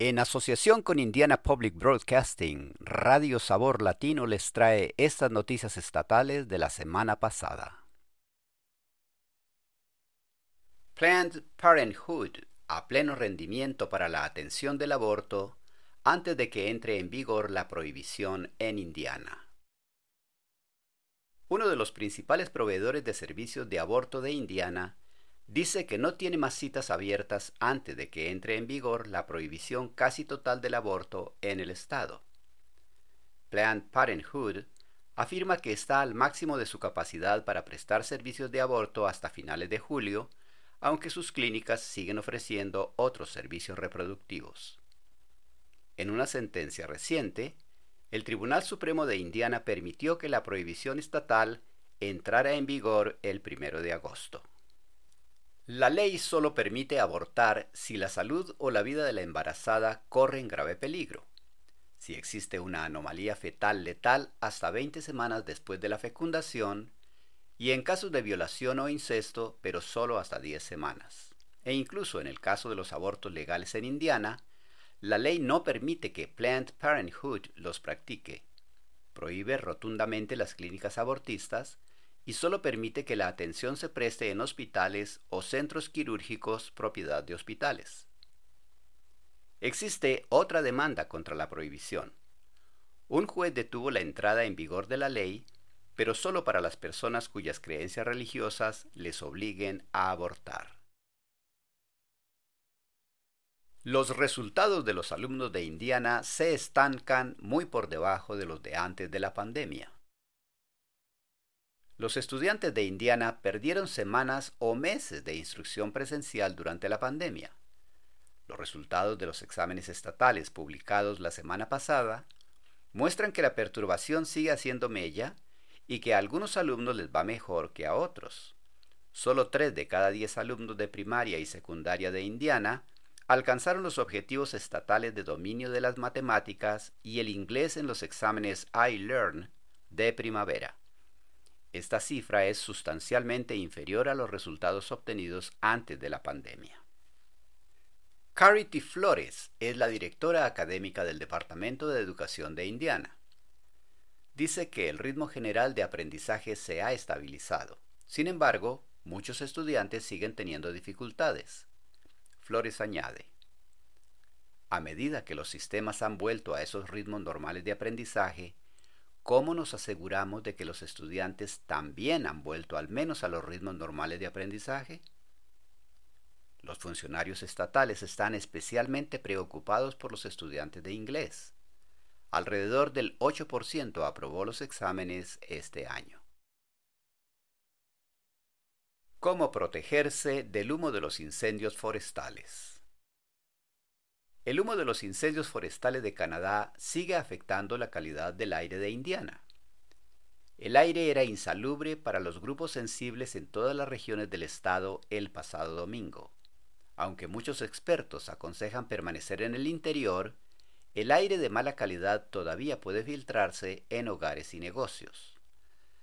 En asociación con Indiana Public Broadcasting, Radio Sabor Latino les trae estas noticias estatales de la semana pasada. Planned Parenthood a pleno rendimiento para la atención del aborto antes de que entre en vigor la prohibición en Indiana. Uno de los principales proveedores de servicios de aborto de Indiana dice que no tiene más citas abiertas antes de que entre en vigor la prohibición casi total del aborto en el estado. Planned Parenthood afirma que está al máximo de su capacidad para prestar servicios de aborto hasta finales de julio, aunque sus clínicas siguen ofreciendo otros servicios reproductivos. En una sentencia reciente, el Tribunal Supremo de Indiana permitió que la prohibición estatal entrara en vigor el primero de agosto. La ley solo permite abortar si la salud o la vida de la embarazada corre en grave peligro, si existe una anomalía fetal letal hasta 20 semanas después de la fecundación y en casos de violación o incesto, pero solo hasta 10 semanas. E incluso en el caso de los abortos legales en Indiana, la ley no permite que Planned Parenthood los practique. Prohíbe rotundamente las clínicas abortistas y solo permite que la atención se preste en hospitales o centros quirúrgicos propiedad de hospitales. Existe otra demanda contra la prohibición. Un juez detuvo la entrada en vigor de la ley, pero solo para las personas cuyas creencias religiosas les obliguen a abortar. Los resultados de los alumnos de Indiana se estancan muy por debajo de los de antes de la pandemia. Los estudiantes de Indiana perdieron semanas o meses de instrucción presencial durante la pandemia. Los resultados de los exámenes estatales publicados la semana pasada muestran que la perturbación sigue haciendo mella y que a algunos alumnos les va mejor que a otros. Solo tres de cada diez alumnos de primaria y secundaria de Indiana alcanzaron los objetivos estatales de dominio de las matemáticas y el inglés en los exámenes iLearn de primavera. Esta cifra es sustancialmente inferior a los resultados obtenidos antes de la pandemia. Carity Flores es la directora académica del Departamento de Educación de Indiana. Dice que el ritmo general de aprendizaje se ha estabilizado. Sin embargo, muchos estudiantes siguen teniendo dificultades. Flores añade, a medida que los sistemas han vuelto a esos ritmos normales de aprendizaje, ¿cómo nos aseguramos de que los estudiantes también han vuelto al menos a los ritmos normales de aprendizaje? Los funcionarios estatales están especialmente preocupados por los estudiantes de inglés. Alrededor del 8% aprobó los exámenes este año. ¿Cómo protegerse del humo de los incendios forestales? El humo de los incendios forestales de Canadá sigue afectando la calidad del aire de Indiana. El aire era insalubre para los grupos sensibles en todas las regiones del estado el pasado domingo. Aunque muchos expertos aconsejan permanecer en el interior, el aire de mala calidad todavía puede filtrarse en hogares y negocios.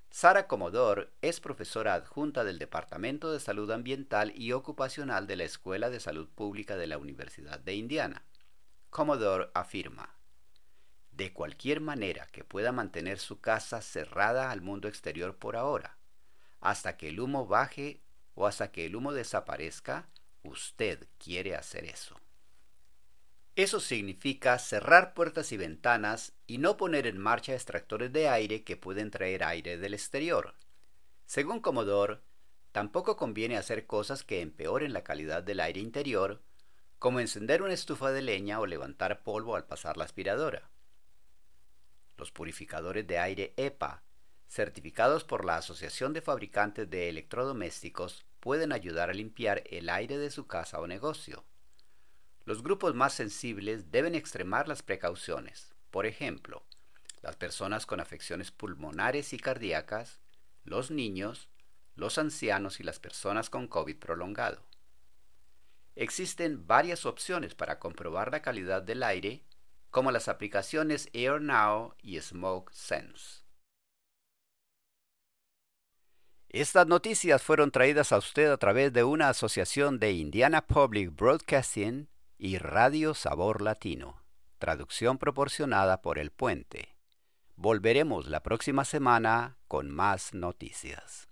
Sara Comodor es profesora adjunta del Departamento de Salud Ambiental y Ocupacional de la Escuela de Salud Pública de la Universidad de Indiana. Commodore afirma, de cualquier manera que pueda mantener su casa cerrada al mundo exterior por ahora, hasta que el humo baje o hasta que el humo desaparezca, usted quiere hacer eso. Eso significa cerrar puertas y ventanas y no poner en marcha extractores de aire que pueden traer aire del exterior. Según Commodore, tampoco conviene hacer cosas que empeoren la calidad del aire interior como encender una estufa de leña o levantar polvo al pasar la aspiradora. Los purificadores de aire EPA, certificados por la Asociación de Fabricantes de Electrodomésticos, pueden ayudar a limpiar el aire de su casa o negocio. Los grupos más sensibles deben extremar las precauciones. Por ejemplo, las personas con afecciones pulmonares y cardíacas, los niños, los ancianos y las personas con COVID prolongado. Existen varias opciones para comprobar la calidad del aire, como las aplicaciones AirNow y Smoke Sense. Estas noticias fueron traídas a usted a través de una asociación de Indiana Public Broadcasting y Radio Sabor Latino, traducción proporcionada por El Puente. Volveremos la próxima semana con más noticias.